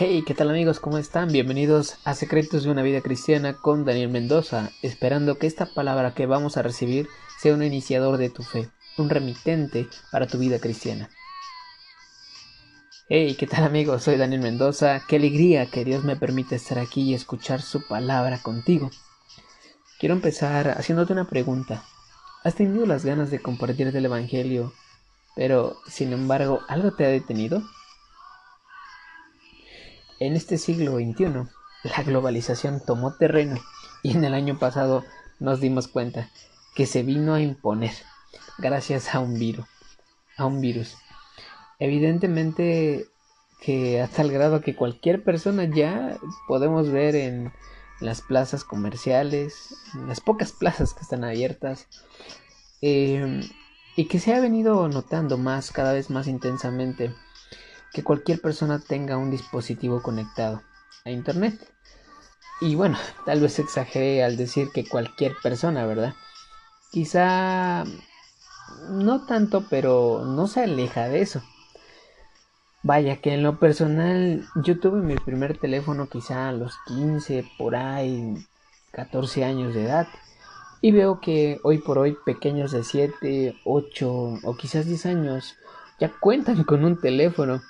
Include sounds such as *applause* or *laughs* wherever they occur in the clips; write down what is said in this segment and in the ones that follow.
Hey, ¿qué tal amigos? ¿Cómo están? Bienvenidos a Secretos de una Vida Cristiana con Daniel Mendoza, esperando que esta palabra que vamos a recibir sea un iniciador de tu fe, un remitente para tu vida cristiana. Hey, ¿qué tal amigos? Soy Daniel Mendoza, qué alegría que Dios me permite estar aquí y escuchar su palabra contigo. Quiero empezar haciéndote una pregunta. ¿Has tenido las ganas de compartir el Evangelio, pero sin embargo algo te ha detenido? En este siglo XXI, la globalización tomó terreno y en el año pasado nos dimos cuenta que se vino a imponer gracias a un virus, a un virus. Evidentemente que hasta el grado que cualquier persona ya podemos ver en las plazas comerciales, las pocas plazas que están abiertas, em, y que se ha venido notando más, cada vez más intensamente que cualquier persona tenga un dispositivo conectado a Internet. Y bueno, tal vez exageré al decir que cualquier persona, ¿verdad? Quizá no tanto, pero no se aleja de eso. Vaya que en lo personal yo tuve mi primer teléfono quizá a los 15, por ahí, 14 años de edad. Y veo que hoy por hoy pequeños de 7, 8 o quizás 10 años ya cuentan con un teléfono.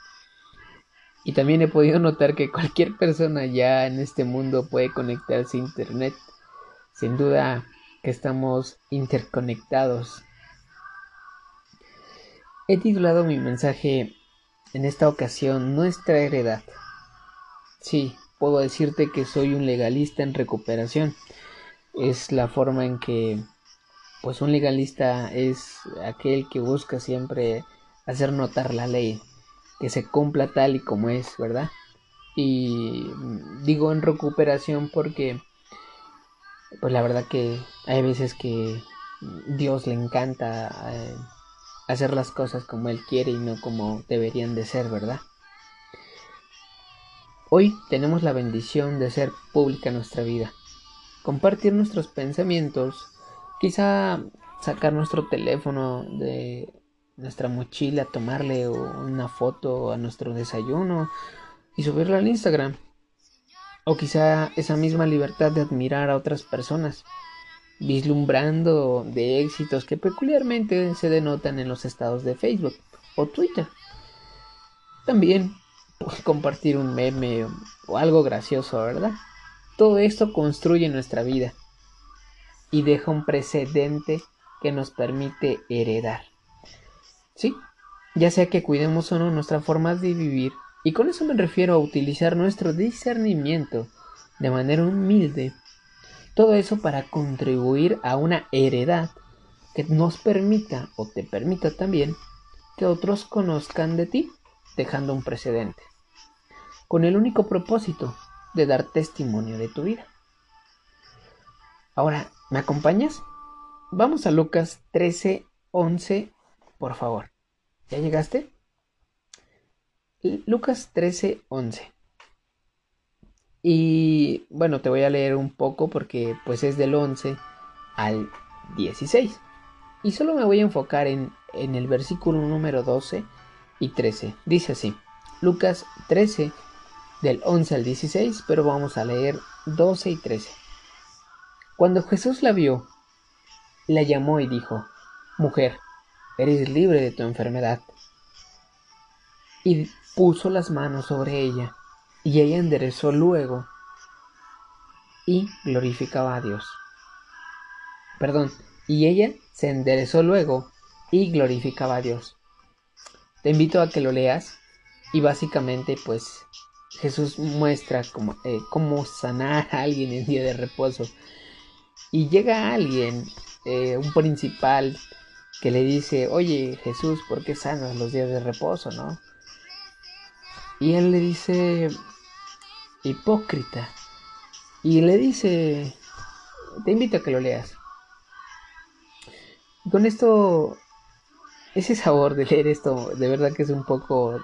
Y también he podido notar que cualquier persona ya en este mundo puede conectarse a Internet. Sin duda que estamos interconectados. He titulado mi mensaje en esta ocasión Nuestra heredad. Sí, puedo decirte que soy un legalista en recuperación. Es la forma en que pues un legalista es aquel que busca siempre hacer notar la ley, que se cumpla tal y como es, ¿verdad? Y digo en recuperación porque, pues la verdad que hay veces que Dios le encanta eh, hacer las cosas como Él quiere y no como deberían de ser, ¿verdad? Hoy tenemos la bendición de hacer pública nuestra vida, compartir nuestros pensamientos, quizá sacar nuestro teléfono de nuestra mochila, tomarle una foto a nuestro desayuno y subirla al Instagram. O quizá esa misma libertad de admirar a otras personas, vislumbrando de éxitos que peculiarmente se denotan en los estados de Facebook o Twitter. También compartir un meme o algo gracioso, ¿verdad? Todo esto construye nuestra vida y deja un precedente que nos permite heredar. Sí, ya sea que cuidemos o no nuestra forma de vivir, y con eso me refiero a utilizar nuestro discernimiento de manera humilde. Todo eso para contribuir a una heredad que nos permita o te permita también que otros conozcan de ti, dejando un precedente, con el único propósito de dar testimonio de tu vida. Ahora, ¿me acompañas? Vamos a Lucas 13, 11 por favor. ¿Ya llegaste? Lucas 13, 11. Y bueno, te voy a leer un poco porque pues es del 11 al 16. Y solo me voy a enfocar en, en el versículo número 12 y 13. Dice así, Lucas 13 del 11 al 16, pero vamos a leer 12 y 13. Cuando Jesús la vio, la llamó y dijo, Mujer, eres libre de tu enfermedad. Y puso las manos sobre ella, y ella enderezó luego y glorificaba a Dios. Perdón, y ella se enderezó luego y glorificaba a Dios. Te invito a que lo leas y básicamente pues Jesús muestra cómo, eh, cómo sanar a alguien en día de reposo. Y llega alguien, eh, un principal, que le dice, oye Jesús, ¿por qué sanas los días de reposo, no? Y él le dice, hipócrita. Y le dice, te invito a que lo leas. con esto, ese sabor de leer esto, de verdad que es un poco,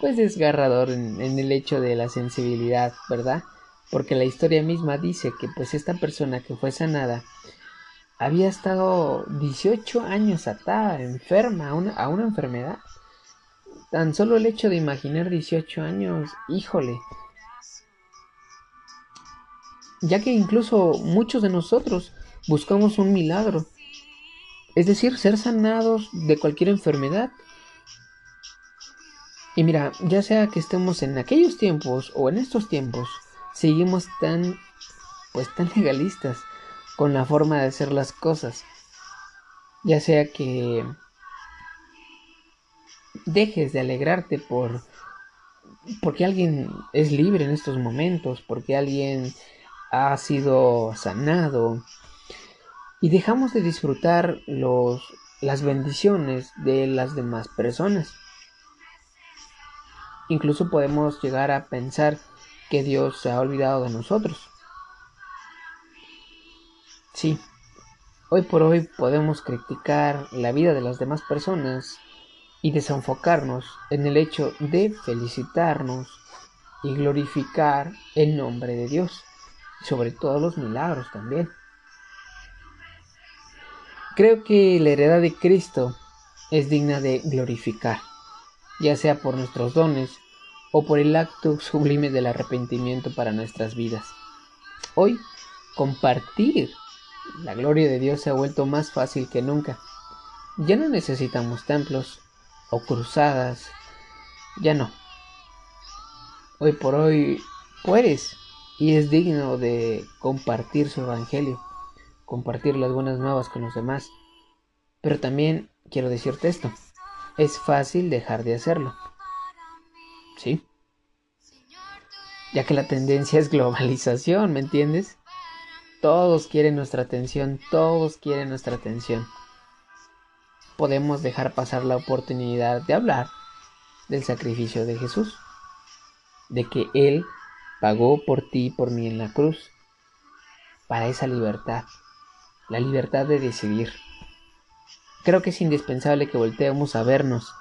pues desgarrador en, en el hecho de la sensibilidad, ¿verdad? Porque la historia misma dice que pues esta persona que fue sanada, había estado 18 años atada, enferma, a una, a una enfermedad. Tan solo el hecho de imaginar 18 años, híjole. Ya que incluso muchos de nosotros buscamos un milagro. Es decir, ser sanados de cualquier enfermedad. Y mira, ya sea que estemos en aquellos tiempos o en estos tiempos, seguimos tan, pues tan *laughs* legalistas con la forma de hacer las cosas. Ya sea que dejes de alegrarte por porque alguien es libre en estos momentos, porque alguien ha sido sanado y dejamos de disfrutar los las bendiciones de las demás personas. Incluso podemos llegar a pensar que Dios se ha olvidado de nosotros. Sí, hoy por hoy podemos criticar la vida de las demás personas y desenfocarnos en el hecho de felicitarnos y glorificar el nombre de Dios, sobre todo los milagros también. Creo que la heredad de Cristo es digna de glorificar, ya sea por nuestros dones o por el acto sublime del arrepentimiento para nuestras vidas. Hoy, compartir la gloria de Dios se ha vuelto más fácil que nunca. Ya no necesitamos templos o cruzadas. Ya no. Hoy por hoy puedes y es digno de compartir su evangelio, compartir las buenas nuevas con los demás. Pero también quiero decirte esto, es fácil dejar de hacerlo. ¿Sí? Ya que la tendencia es globalización, ¿me entiendes? Todos quieren nuestra atención, todos quieren nuestra atención podemos dejar pasar la oportunidad de hablar del sacrificio de Jesús, de que Él pagó por ti y por mí en la cruz, para esa libertad, la libertad de decidir. Creo que es indispensable que volteemos a vernos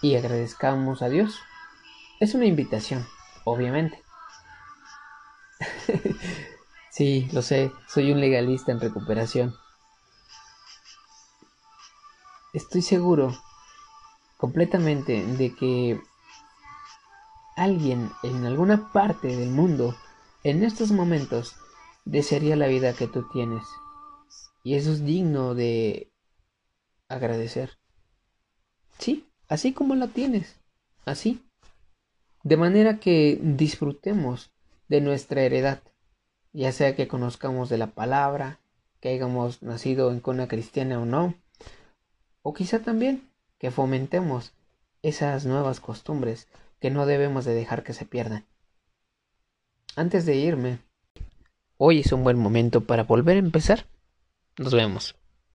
y agradezcamos a Dios. Es una invitación, obviamente. *laughs* sí, lo sé, soy un legalista en recuperación estoy seguro completamente de que alguien en alguna parte del mundo en estos momentos desearía la vida que tú tienes. Y eso es digno de agradecer. Sí, así como la tienes, así. De manera que disfrutemos de nuestra heredad, ya sea que conozcamos de la palabra, que hayamos nacido en cuna cristiana o no, o quizá también que fomentemos esas nuevas costumbres que no debemos de dejar que se pierdan. Antes de irme, hoy es un buen momento para volver a empezar. Nos vemos.